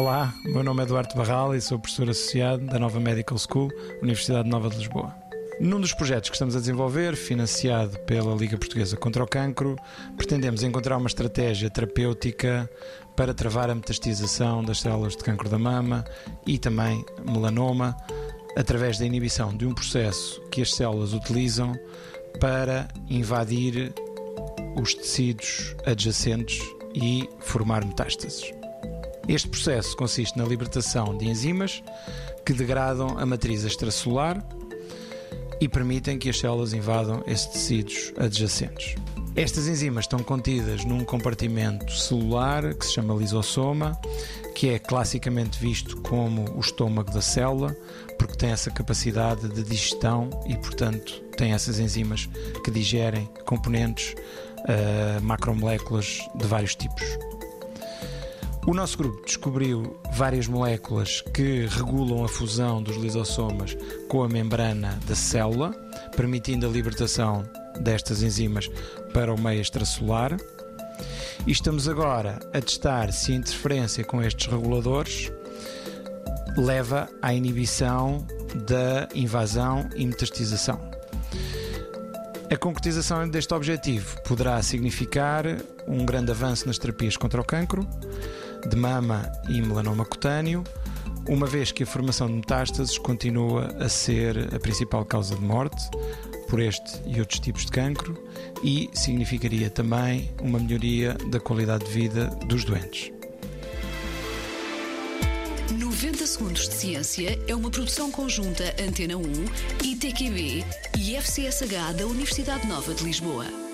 Olá, meu nome é Eduardo Barral e sou professor associado da Nova Medical School, Universidade Nova de Lisboa. Num dos projetos que estamos a desenvolver, financiado pela Liga Portuguesa contra o Cancro, pretendemos encontrar uma estratégia terapêutica para travar a metastização das células de cancro da mama e também melanoma, através da inibição de um processo que as células utilizam para invadir os tecidos adjacentes e formar metástases. Este processo consiste na libertação de enzimas que degradam a matriz extracelular e permitem que as células invadam esses tecidos adjacentes. Estas enzimas estão contidas num compartimento celular que se chama lisossoma, que é classicamente visto como o estômago da célula, porque tem essa capacidade de digestão e, portanto, tem essas enzimas que digerem componentes, uh, macromoléculas de vários tipos. O nosso grupo descobriu várias moléculas que regulam a fusão dos lisossomas com a membrana da célula, permitindo a libertação destas enzimas para o meio extracelular. E estamos agora a testar se a interferência com estes reguladores leva à inibição da invasão e metastização. A concretização deste objetivo poderá significar um grande avanço nas terapias contra o cancro, de mama e melanoma cutâneo, uma vez que a formação de metástases continua a ser a principal causa de morte por este e outros tipos de cancro e significaria também uma melhoria da qualidade de vida dos doentes. 90 Segundos de Ciência é uma produção conjunta Antena 1, ITQB e FCSH da Universidade Nova de Lisboa.